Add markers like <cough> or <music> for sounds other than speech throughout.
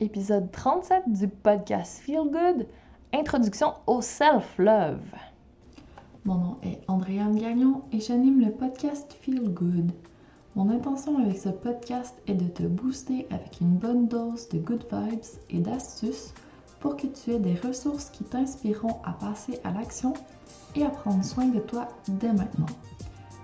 épisode 37 du podcast Feel Good, introduction au self-love. Mon nom est Andréane Gagnon et j'anime le podcast Feel Good. Mon intention avec ce podcast est de te booster avec une bonne dose de good vibes et d'astuces pour que tu aies des ressources qui t'inspireront à passer à l'action et à prendre soin de toi dès maintenant.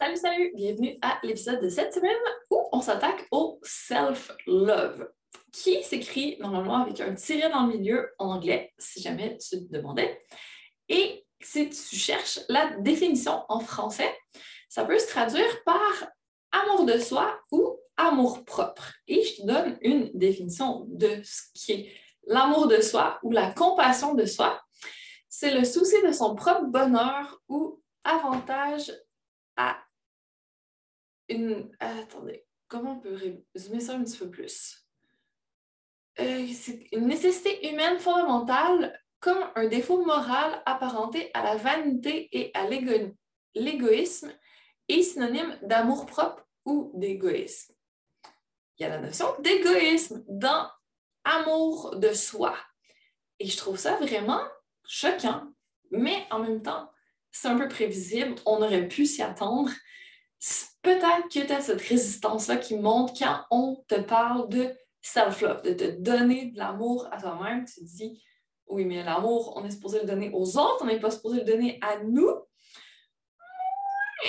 Salut, salut! Bienvenue à l'épisode de cette semaine où on s'attaque au self-love, qui s'écrit normalement avec un tiret dans le milieu en anglais, si jamais tu te demandais. Et si tu cherches la définition en français, ça peut se traduire par amour de soi ou amour propre. Et je te donne une définition de ce qui est l'amour de soi ou la compassion de soi. C'est le souci de son propre bonheur ou avantage à une. Attendez, comment on peut résumer ça un petit peu plus? Euh, c'est une nécessité humaine fondamentale comme un défaut moral apparenté à la vanité et à l'égoïsme et synonyme d'amour propre ou d'égoïsme. Il y a la notion d'égoïsme dans amour de soi. Et je trouve ça vraiment choquant, mais en même temps, c'est un peu prévisible. On aurait pu s'y attendre peut-être que tu as cette résistance-là qui monte quand on te parle de self-love, de te donner de l'amour à toi-même. Tu te dis, oui, mais l'amour, on est supposé le donner aux autres, on n'est pas supposé le donner à nous.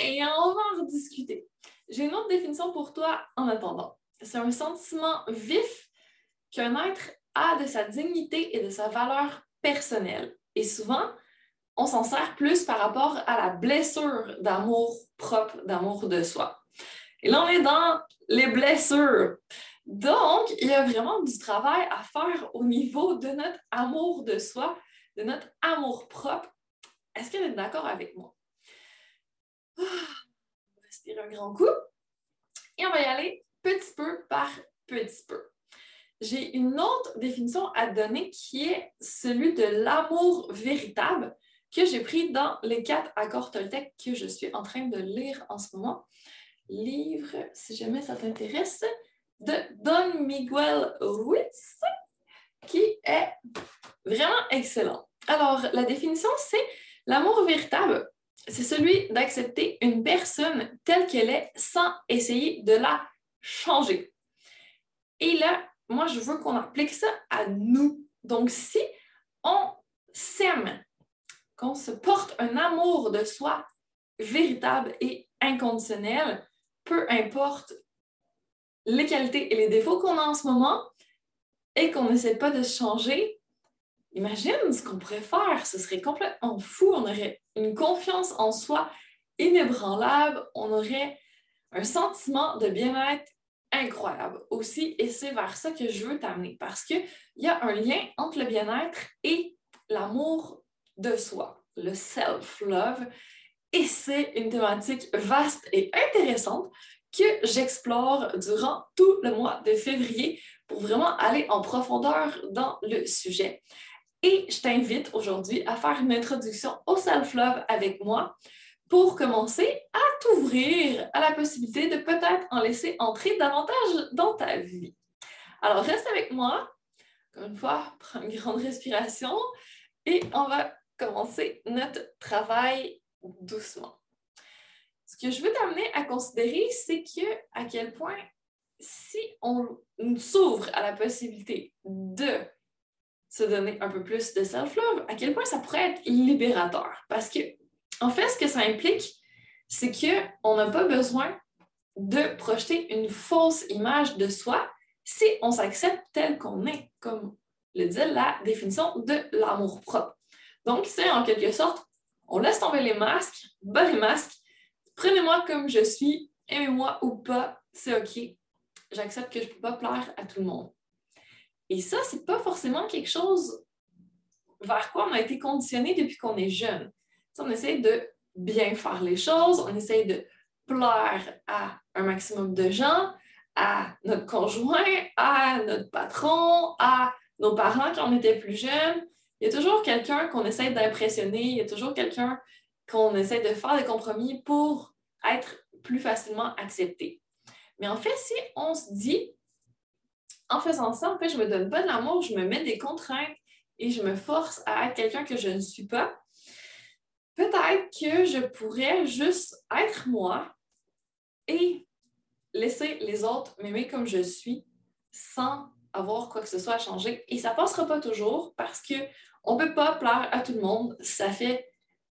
Et on va en rediscuter. J'ai une autre définition pour toi en attendant. C'est un sentiment vif qu'un être a de sa dignité et de sa valeur personnelle. Et souvent, on s'en sert plus par rapport à la blessure d'amour propre, d'amour de soi. Et là, on est dans les blessures. Donc, il y a vraiment du travail à faire au niveau de notre amour de soi, de notre amour propre. Est-ce que êtes d'accord avec moi? Ah, on va un grand coup et on va y aller petit peu par petit peu. J'ai une autre définition à donner qui est celui de l'amour véritable que j'ai pris dans les quatre accords Toltec que je suis en train de lire en ce moment. Livre, si jamais ça t'intéresse, de Don Miguel Ruiz, qui est vraiment excellent. Alors, la définition, c'est l'amour véritable, c'est celui d'accepter une personne telle qu'elle est sans essayer de la changer. Et là, moi, je veux qu'on applique ça à nous. Donc, si on s'aime qu'on se porte un amour de soi véritable et inconditionnel, peu importe les qualités et les défauts qu'on a en ce moment, et qu'on n'essaie pas de changer, imagine ce qu'on pourrait faire. Ce serait complètement fou. On aurait une confiance en soi inébranlable. On aurait un sentiment de bien-être incroyable aussi et c'est vers ça que je veux t'amener parce qu'il y a un lien entre le bien-être et l'amour de soi, le self-love. Et c'est une thématique vaste et intéressante que j'explore durant tout le mois de février pour vraiment aller en profondeur dans le sujet. Et je t'invite aujourd'hui à faire une introduction au self-love avec moi pour commencer à t'ouvrir à la possibilité de peut-être en laisser entrer davantage dans ta vie. Alors, reste avec moi. Encore une fois, prends une grande respiration et on va commencer notre travail doucement. Ce que je veux t'amener à considérer, c'est que à quel point si on s'ouvre à la possibilité de se donner un peu plus de self-love, à quel point ça pourrait être libérateur? Parce que, en fait, ce que ça implique, c'est qu'on n'a pas besoin de projeter une fausse image de soi si on s'accepte tel qu'on est, comme le dit la définition de l'amour propre. Donc, c'est en quelque sorte, on laisse tomber les masques, bas les masques, prenez-moi comme je suis, aimez-moi ou pas, c'est OK. J'accepte que je ne peux pas plaire à tout le monde. Et ça, c'est pas forcément quelque chose vers quoi on a été conditionné depuis qu'on est jeune. on essaie de bien faire les choses, on essaie de plaire à un maximum de gens, à notre conjoint, à notre patron, à nos parents quand on était plus jeunes. Il y a toujours quelqu'un qu'on essaie d'impressionner, il y a toujours quelqu'un qu'on essaie de faire des compromis pour être plus facilement accepté. Mais en fait, si on se dit, en faisant ça, en fait, je me donne de l'amour, je me mets des contraintes et je me force à être quelqu'un que je ne suis pas. Peut-être que je pourrais juste être moi et laisser les autres m'aimer comme je suis sans avoir quoi que ce soit à changer. Et ça passera pas toujours parce qu'on ne peut pas plaire à tout le monde. Ça fait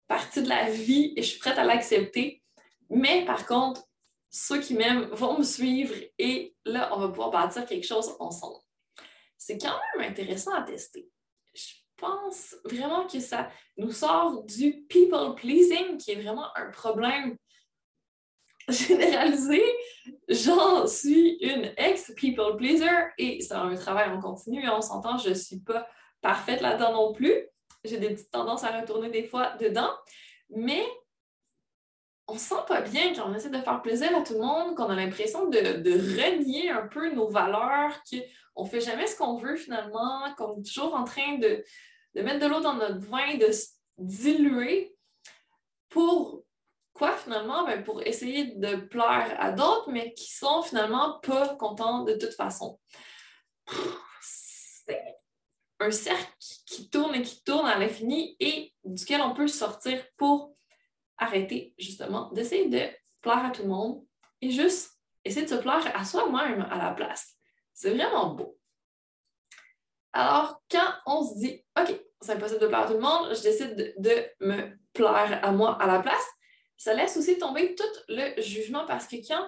partie de la vie et je suis prête à l'accepter. Mais par contre, ceux qui m'aiment vont me suivre et là, on va pouvoir bâtir quelque chose ensemble. C'est quand même intéressant à tester. Je pense vraiment que ça nous sort du people pleasing, qui est vraiment un problème <laughs> généralisé. J'en suis une ex-people pleaser et c'est un travail en continu et on s'entend, je ne suis pas parfaite là-dedans non plus. J'ai des petites tendances à retourner des fois dedans, mais on sent pas bien quand on essaie de faire plaisir à tout le monde, qu'on a l'impression de, renier un peu nos valeurs, qu'on fait jamais ce qu'on veut finalement, qu'on est toujours en train de, mettre de l'eau dans notre vin, de se diluer pour quoi finalement? Ben, pour essayer de plaire à d'autres, mais qui sont finalement pas contents de toute façon. Un cercle qui tourne et qui tourne à l'infini et duquel on peut sortir pour arrêter justement d'essayer de plaire à tout le monde et juste essayer de se plaire à soi-même à la place. C'est vraiment beau. Alors, quand on se dit, OK, c'est impossible de plaire à tout le monde, je décide de, me plaire à moi à la place, ça laisse aussi tomber tout le jugement parce que quand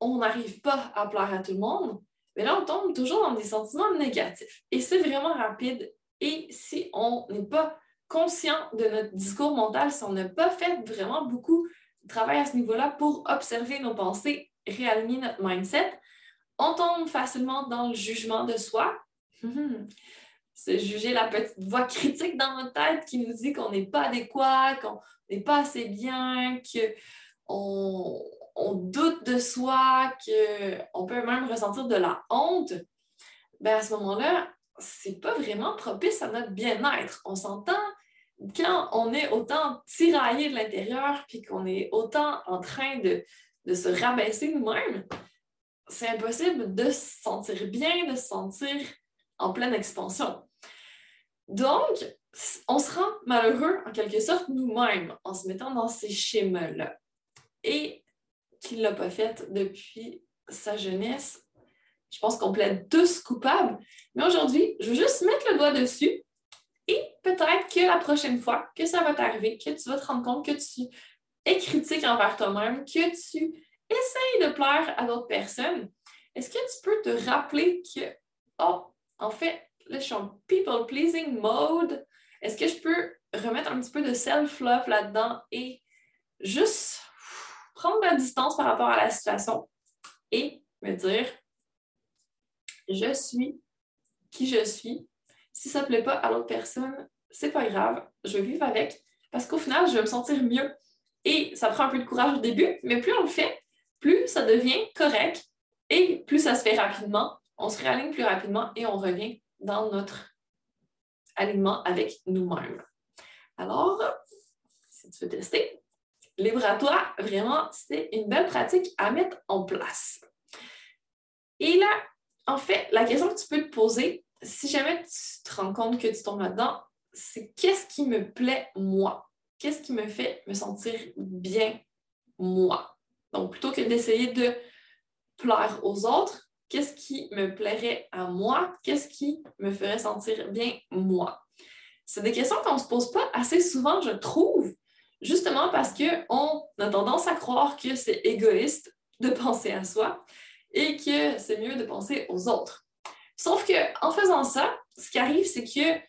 on n'arrive pas à plaire à tout le monde, mais là, on tombe toujours dans des sentiments négatifs. Et c'est vraiment rapide. Et si on n'est pas conscient de notre discours mental, si on n'a pas fait vraiment beaucoup de travail à ce niveau-là pour observer nos pensées, réaligner notre mindset, on tombe facilement dans le jugement de soi. C'est juger la petite voix critique dans notre tête qui nous dit qu'on n'est pas adéquat, qu'on n'est pas assez bien, qu'on on doute de soi, qu'on peut même ressentir de la honte. Ben à ce moment-là, c'est pas vraiment propice à notre bien-être. On s'entend quand on est autant tiraillé de l'intérieur, puis qu'on est autant en train de, se rabaisser nous-mêmes, c'est impossible de se sentir bien, de se sentir en pleine expansion. Donc, on se rend malheureux en quelque sorte nous-mêmes en se mettant dans ces schémas-là. Et qu'il ne l'a pas fait depuis sa jeunesse, je pense qu'on plaide tous coupables. Mais aujourd'hui, je veux juste mettre le doigt dessus et peut-être que la prochaine fois que ça va t'arriver, que tu vas te rendre compte que tu es critique envers toi-même, que tu essayes de plaire à d'autres personnes, est-ce que tu peux te rappeler que, oh, en fait, là, je suis en people-pleasing mode. Est-ce que je peux remettre un petit peu de self-love là-dedans et juste prendre ma distance par rapport à la situation et me dire, Je suis qui je suis. Si ça ne plaît pas à l'autre personne, c'est pas grave, je vais vivre avec parce qu'au final, je vais me sentir mieux. Et ça prend un peu de courage au début, mais plus on le fait, plus ça devient correct et plus ça se fait rapidement. On se réaligne plus rapidement et on revient dans notre alignement avec nous-mêmes. Alors, si tu veux tester, libre à toi, vraiment, c'est une belle pratique à mettre en place. Et là, en fait, la question que tu peux te poser, si jamais tu te rends compte que tu tombes là-dedans, c'est qu'est-ce qui me plaît moi? Qu'est-ce qui me fait me sentir bien moi? Donc, plutôt que d'essayer de plaire aux autres, qu'est-ce qui me plairait à moi? Qu'est-ce qui me ferait sentir bien moi? C'est des questions qu'on ne se pose pas assez souvent, je trouve, justement parce qu'on a tendance à croire que c'est égoïste de penser à soi et que c'est mieux de penser aux autres. Sauf qu'en faisant ça, ce qui arrive, c'est que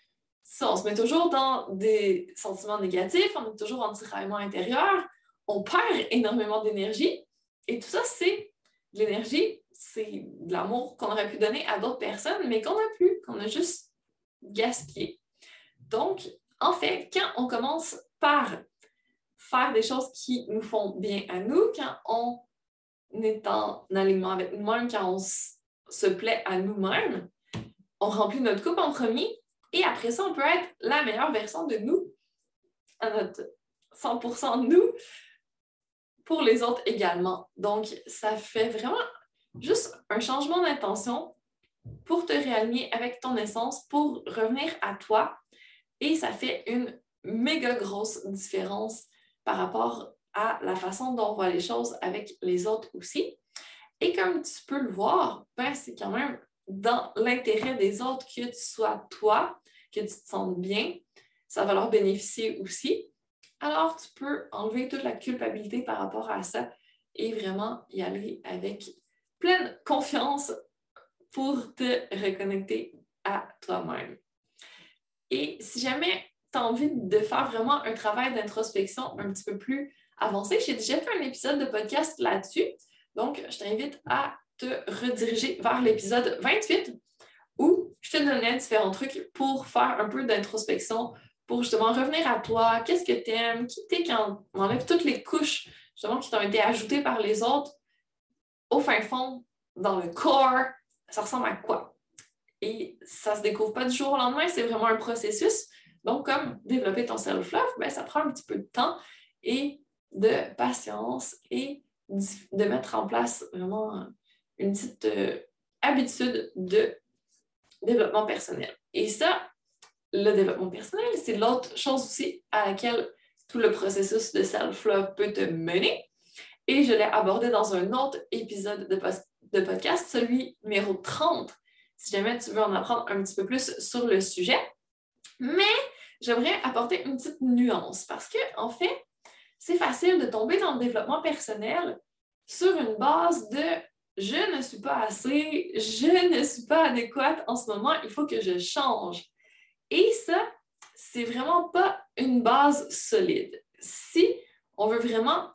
on se met toujours dans des sentiments négatifs, on est toujours en tiraillement intérieur, on perd énormément d'énergie. Et tout ça, c'est de l'énergie, c'est de l'amour qu'on aurait pu donner à d'autres personnes, mais qu'on n'a plus, qu'on a juste gaspillé. Donc, en fait, quand on commence par faire des choses qui nous font bien à nous, quand on est en alignement avec nous-mêmes, quand on se plaît à nous-mêmes, on remplit notre coupe en premier et après ça, on peut être la meilleure version de nous, à notre 100% de nous, pour les autres également. Donc, ça fait vraiment juste un changement d'intention pour te réaligner avec ton essence, pour revenir à toi. Et ça fait une méga grosse différence par rapport à la façon dont on voit les choses avec les autres aussi. Et comme tu peux le voir, ben, c'est quand même dans l'intérêt des autres que tu sois toi, que tu te sentes bien. Ça va leur bénéficier aussi. Alors, tu peux enlever toute la culpabilité par rapport à ça et vraiment y aller avec pleine confiance pour te reconnecter à toi-même. Et si jamais envie de faire vraiment un travail d'introspection un petit peu plus avancé, j'ai déjà fait un épisode de podcast là-dessus. Donc, je t'invite à te rediriger vers l'épisode 28 où je te donnais différents trucs pour faire un peu d'introspection, pour justement revenir à toi, qu'est-ce que tu aimes, qui t'es quand on enlève toutes les couches justement qui t'ont été ajoutées par les autres au fin fond, dans le corps, ça ressemble à quoi? Et ça se découvre pas du jour au lendemain, c'est vraiment un processus. Donc, comme développer ton self-love, ben, ça prend un petit peu de temps et de patience et de mettre en place vraiment une petite euh, habitude de développement personnel. Et ça, le développement personnel, c'est l'autre chose aussi à laquelle tout le processus de self-love peut te mener. Et je l'ai abordé dans un autre épisode de, de podcast, celui numéro 30, si jamais tu veux en apprendre un petit peu plus sur le sujet. Mais j'aimerais apporter une petite nuance parce que, en fait, c'est facile de tomber dans le développement personnel sur une base de je ne suis pas assez, je ne suis pas adéquate en ce moment, il faut que je change. Et ça, c'est vraiment pas une base solide. Si on veut vraiment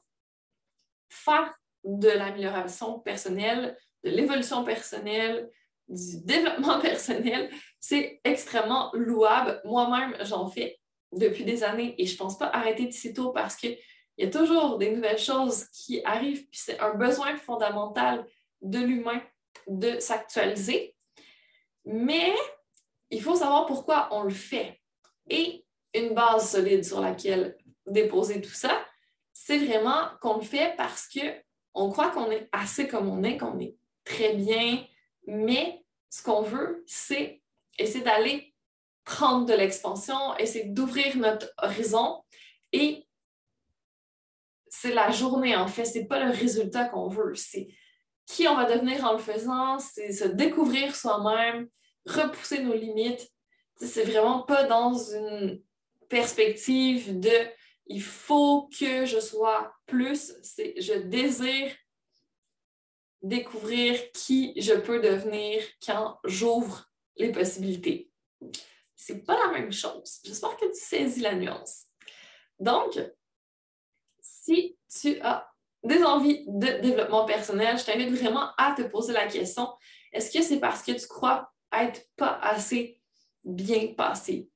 faire de l'amélioration personnelle, de l'évolution personnelle, du développement <laughs> personnel, c'est extrêmement louable. Moi-même, j'en fais depuis des années et je ne pense pas arrêter de sitôt parce qu'il y a toujours des nouvelles choses qui arrivent, puis c'est un besoin fondamental de l'humain de s'actualiser. Mais il faut savoir pourquoi on le fait. Et une base solide sur laquelle déposer tout ça, c'est vraiment qu'on le fait parce qu'on croit qu'on est assez comme on est, qu'on est très bien, mais ce qu'on veut, c'est essayer d'aller prendre de l'expansion, essayer d'ouvrir notre horizon. Et c'est la journée en fait, c'est pas le résultat qu'on veut, c'est qui on va devenir en le faisant, c'est se découvrir soi-même, repousser nos limites. C'est vraiment pas dans une perspective de il faut que je sois plus, c'est je désire découvrir qui je peux devenir quand j'ouvre les possibilités. C'est pas la même chose. J'espère que tu saisis la nuance. Donc, si tu as des envies de développement personnel, je t'invite vraiment à te poser la question Est-ce que c'est parce que tu crois être pas assez bien passé,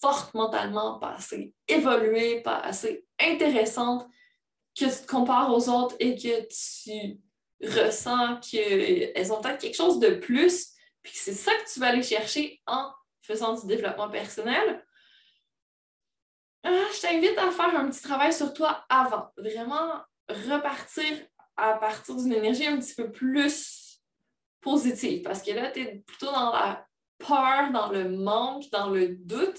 forte mentalement, pas assez évoluée, pas assez intéressante, que tu te compares aux autres et que tu ressens qu'elles ont peut-être quelque chose de plus, puis c'est ça que tu vas aller chercher en faisant du développement personnel, ah, je t'invite à faire un petit travail sur toi avant. Vraiment repartir à partir d'une énergie un petit peu plus positive. Parce que là, tu es plutôt dans la peur, dans le manque, dans le doute.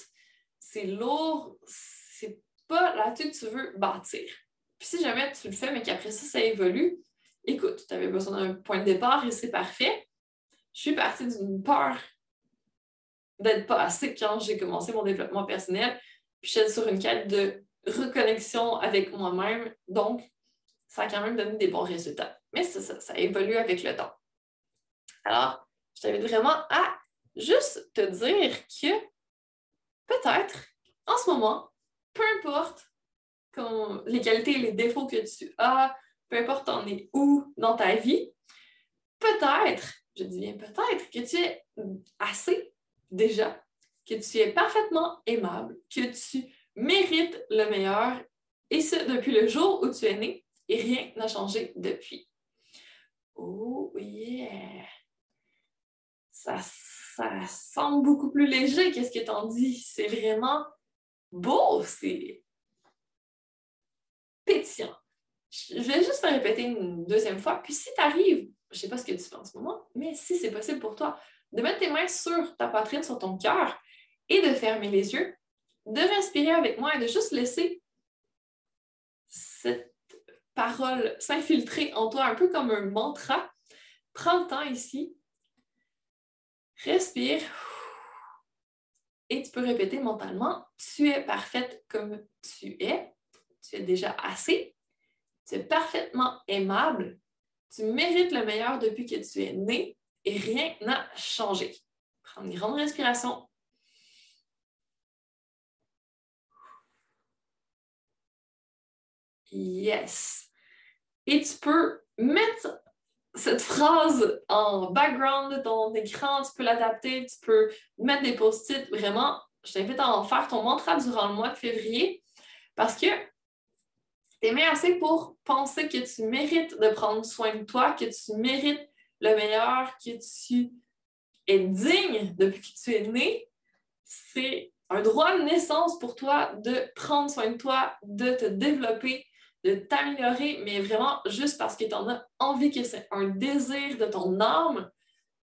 C'est lourd. C'est pas là-dessus que tu veux bâtir. Puis si jamais tu le fais, mais qu'après ça, ça évolue, écoute, tu avais besoin d'un point de départ et c'est parfait. Je suis partie d'une peur d'être pas assez quand j'ai commencé mon développement personnel. Puis j'étais sur une quête de reconnexion avec moi-même. Donc, ça a quand même donné des bons résultats. Mais ça, ça, ça évolue avec le temps. Alors, je t'invite vraiment à juste te dire que peut-être, en ce moment, peu importe les qualités et les défauts que tu as, peu importe en es où dans ta vie, peut-être, je dis bien peut-être, que tu es assez déjà, que tu es parfaitement aimable, que tu mérites le meilleur, et ce, depuis le jour où tu es né, et rien n'a changé depuis. Oh yeah! Ça, ça semble beaucoup plus léger qu'est-ce que t'en dis. C'est vraiment beau, c'est pétillant. Je vais juste te répéter une deuxième fois. Puis si tu arrives, je ne sais pas ce que tu fais en ce moment, mais si c'est possible pour toi, de mettre tes mains sur ta poitrine, sur ton cœur et de fermer les yeux, de respirer avec moi et de juste laisser cette parole s'infiltrer en toi un peu comme un mantra. Prends le temps ici. Respire. Et tu peux répéter mentalement, tu es parfaite comme tu es. Tu es déjà assez. Parfaitement aimable. Tu mérites le meilleur depuis que tu es né et rien n'a changé. Prends une grande respiration. Yes. Et tu peux mettre cette phrase en background de ton écran, tu peux l'adapter, tu peux mettre des post-it. Vraiment, je t'invite à en faire ton mantra durant le mois de février parce que tu es assez pour penser que tu mérites de prendre soin de toi, que tu mérites le meilleur, que tu es digne depuis que tu es né. C'est un droit de naissance pour toi de prendre soin de toi, de te développer, de t'améliorer, mais vraiment juste parce que tu en as envie, que c'est un désir de ton âme,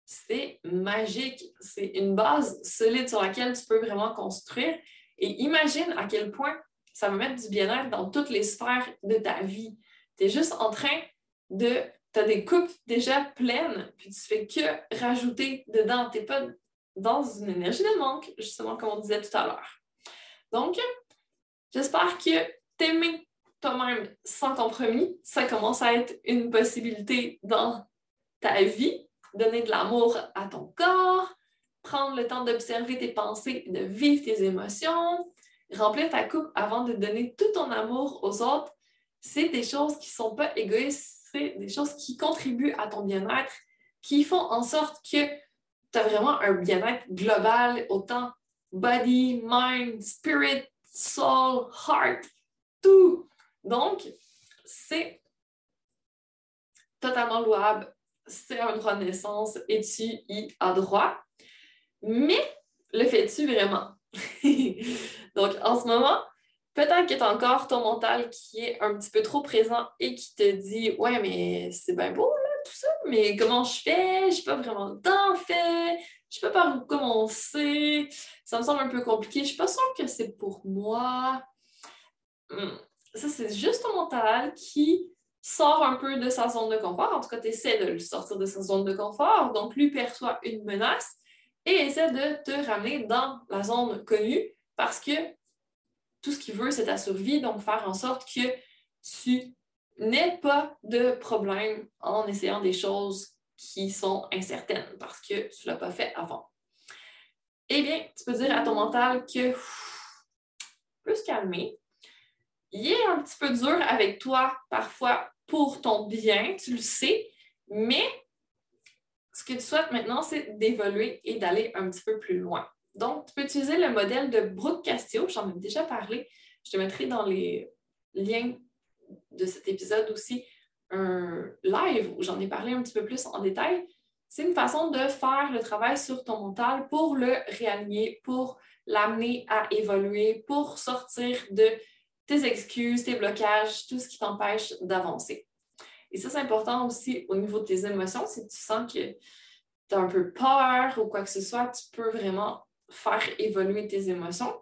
c'est magique. C'est une base solide sur laquelle tu peux vraiment construire. Et imagine à quel point ça va mettre du bien-être dans toutes les sphères de ta vie. Tu es juste en train de. Tu as des coupes déjà pleines, puis tu fais que rajouter dedans. Tu n'es pas dans une énergie de manque, justement, comme on disait tout à l'heure. Donc, j'espère que t'aimer toi-même sans compromis, ça commence à être une possibilité dans ta vie. Donner de l'amour à ton corps, prendre le temps d'observer tes pensées, de vivre tes émotions, remplir ta coupe avant de donner tout ton amour aux autres, c'est des choses qui ne sont pas égoïstes, c'est des choses qui contribuent à ton bien-être, qui font en sorte que tu as vraiment un bien-être global, autant body, mind, spirit, soul, heart, tout. Donc, c'est totalement louable, c'est un droit de naissance et tu y as droit. Mais le fais-tu vraiment? <laughs> Donc, en ce moment, peut-être que tu as encore ton mental qui est un petit peu trop présent et qui te dit Ouais, mais c'est bien beau, là, tout ça, mais comment je fais? Je n'ai pas vraiment le temps, fait. Je ne peux pas où commencer. Ça me semble un peu compliqué. Je ne suis pas sûre que c'est pour moi. Hmm ça, c'est juste ton mental qui sort un peu de sa zone de confort. En tout cas, tu essaies de le sortir de sa zone de confort. Donc, lui perçoit une menace et essaie de te ramener dans la zone connue parce que tout ce qu'il veut, c'est ta survie. Donc, faire en sorte que tu n'aies pas de problème en essayant des choses qui sont incertaines parce que tu ne l'as pas fait avant. Eh bien, tu peux dire à ton mental que plus calmer, il est un petit peu dur avec toi parfois pour ton bien, tu le sais, mais ce que tu souhaites maintenant, c'est d'évoluer et d'aller un petit peu plus loin. Donc, tu peux utiliser le modèle de Brooke Castillo, j'en ai déjà parlé. Je te mettrai dans les liens de cet épisode aussi un live où j'en ai parlé un petit peu plus en détail. C'est une façon de faire le travail sur ton mental pour le réaligner, pour l'amener à évoluer, pour sortir de tes excuses, tes blocages, tout ce qui t'empêche d'avancer. Et ça, c'est important aussi au niveau de tes émotions. Si tu sens que tu as un peu peur ou quoi que ce soit, tu peux vraiment faire évoluer tes émotions.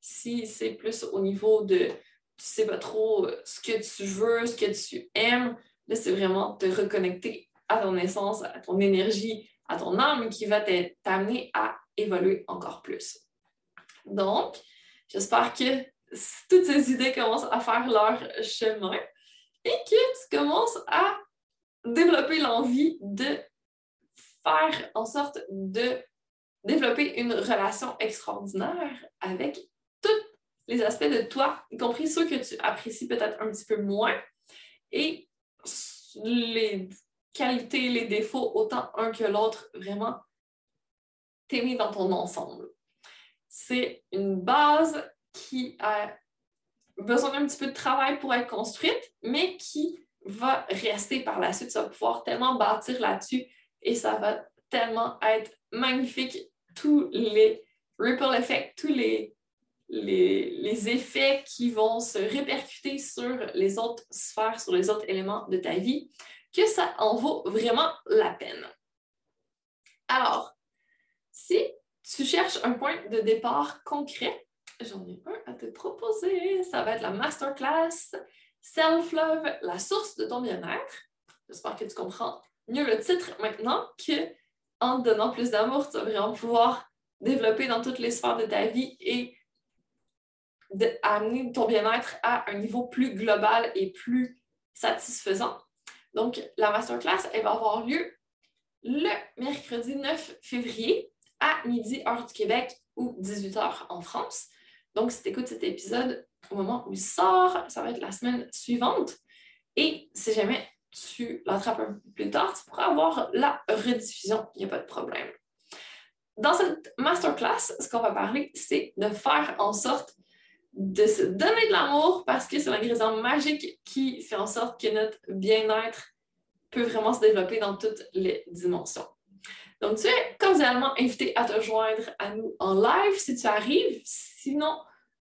Si c'est plus au niveau de tu sais pas trop ce que tu veux, ce que tu aimes, là, c'est vraiment te reconnecter à ton essence, à ton énergie, à ton âme qui va t'amener à évoluer encore plus. Donc, j'espère que toutes ces idées commencent à faire leur chemin et que tu commences à développer l'envie de faire en sorte de développer une relation extraordinaire avec tous les aspects de toi, y compris ceux que tu apprécies peut-être un petit peu moins, et les qualités, les défauts, autant un que l'autre, vraiment t'aimer dans ton ensemble. C'est une base qui a besoin d'un petit peu de travail pour être construite, mais qui va rester par la suite. Ça va pouvoir tellement bâtir là-dessus et ça va tellement être magnifique. Tous les ripple effects, tous les, les, les, effets qui vont se répercuter sur les autres sphères, sur les autres éléments de ta vie, que ça en vaut vraiment la peine. Alors, si tu cherches un point de départ concret, j'en ai un à te proposer. Ça va être la masterclass Self-Love, la source de ton bien-être. J'espère que tu comprends mieux le titre maintenant que en te donnant plus d'amour, tu vas vraiment pouvoir développer dans toutes les sphères de ta vie et amener ton bien-être à un niveau plus global et plus satisfaisant. Donc, la masterclass, elle va avoir lieu le mercredi 9 février à midi, heure du Québec ou 18h en France. Donc, si tu écoutes cet épisode au moment où il sort, ça va être la semaine suivante. Et si jamais tu l'attrapes un peu plus tard, tu pourras avoir la rediffusion, il n'y a pas de problème. Dans cette masterclass, ce qu'on va parler, c'est de faire en sorte de se donner de l'amour parce que c'est l'ingrédient magique qui fait en sorte que notre bien-être peut vraiment se développer dans toutes les dimensions. Donc, tu es cordialement invité à te joindre à nous en live si tu arrives. Sinon,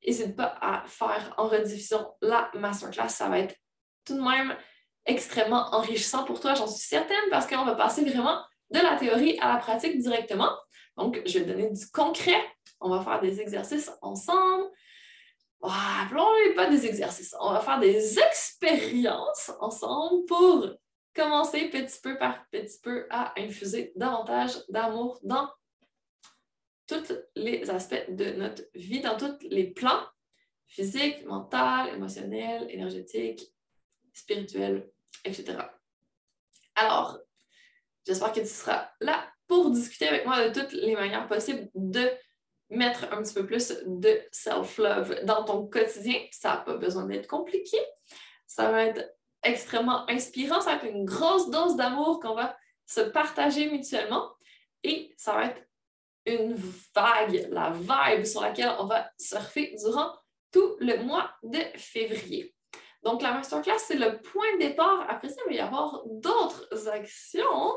n'hésite pas à faire en rediffusion la masterclass. Ça va être tout de même extrêmement enrichissant pour toi, j'en suis certaine, parce qu'on va passer vraiment de la théorie à la pratique directement. Donc, je vais donner du concret. On va faire des exercices ensemble. Appelons-les pas des exercices. On va faire des expériences ensemble pour commencer petit peu par petit peu à infuser davantage d'amour dans tous les aspects de notre vie, dans tous les plans physiques, mental, émotionnel, énergétique, spirituel, etc. Alors, j'espère que tu seras là pour discuter avec moi de toutes les manières possibles de mettre un petit peu plus de self-love dans ton quotidien. Ça n'a pas besoin d'être compliqué. Ça va être extrêmement inspirant. Ça va être une grosse dose d'amour qu'on va se partager mutuellement. Et ça va être une vague, la vibe sur laquelle on va surfer durant tout le mois de février. Donc, la masterclass, c'est le point de départ. Après ça, il va y avoir d'autres actions.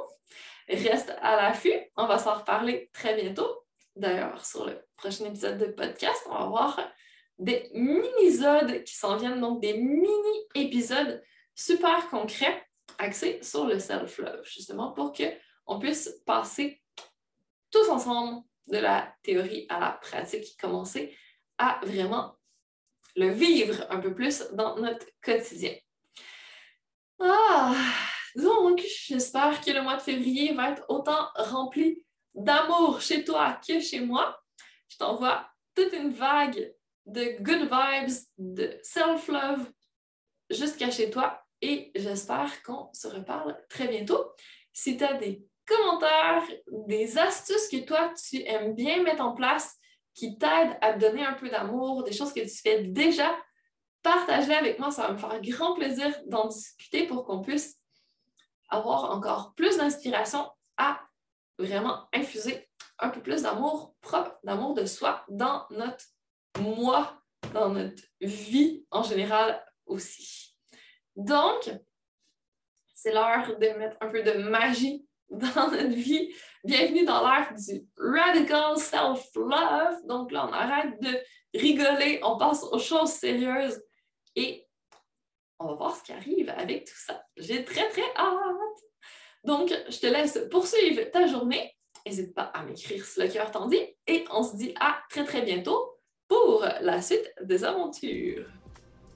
Reste à l'affût. On va s'en reparler très bientôt. D'ailleurs, sur le prochain épisode de podcast, on va voir des mini-épisodes qui s'en viennent, donc des mini-épisodes super concret, axé sur le self-love, justement pour qu'on puisse passer tous ensemble de la théorie à la pratique, commencer à vraiment le vivre un peu plus dans notre quotidien. Ah, donc, j'espère que le mois de février va être autant rempli d'amour chez toi que chez moi. Je t'envoie toute une vague de good vibes, de self-love jusqu'à chez toi et j'espère qu'on se reparle très bientôt. Si tu as des commentaires, des astuces que toi, tu aimes bien mettre en place, qui t'aident à te donner un peu d'amour, des choses que tu fais déjà, partage-les avec moi. Ça va me faire grand plaisir d'en discuter pour qu'on puisse avoir encore plus d'inspiration à vraiment infuser un peu plus d'amour propre, d'amour de soi dans notre moi, dans notre vie en général aussi. Donc, c'est l'heure de mettre un peu de magie dans notre vie. Bienvenue dans l'ère du radical self-love. Donc là, on arrête de rigoler, on passe aux choses sérieuses et on va voir ce qui arrive avec tout ça. J'ai très, très hâte. Donc, je te laisse poursuivre ta journée. N'hésite pas à m'écrire si le cœur t'en dit et on se dit à très, très bientôt pour la suite des aventures.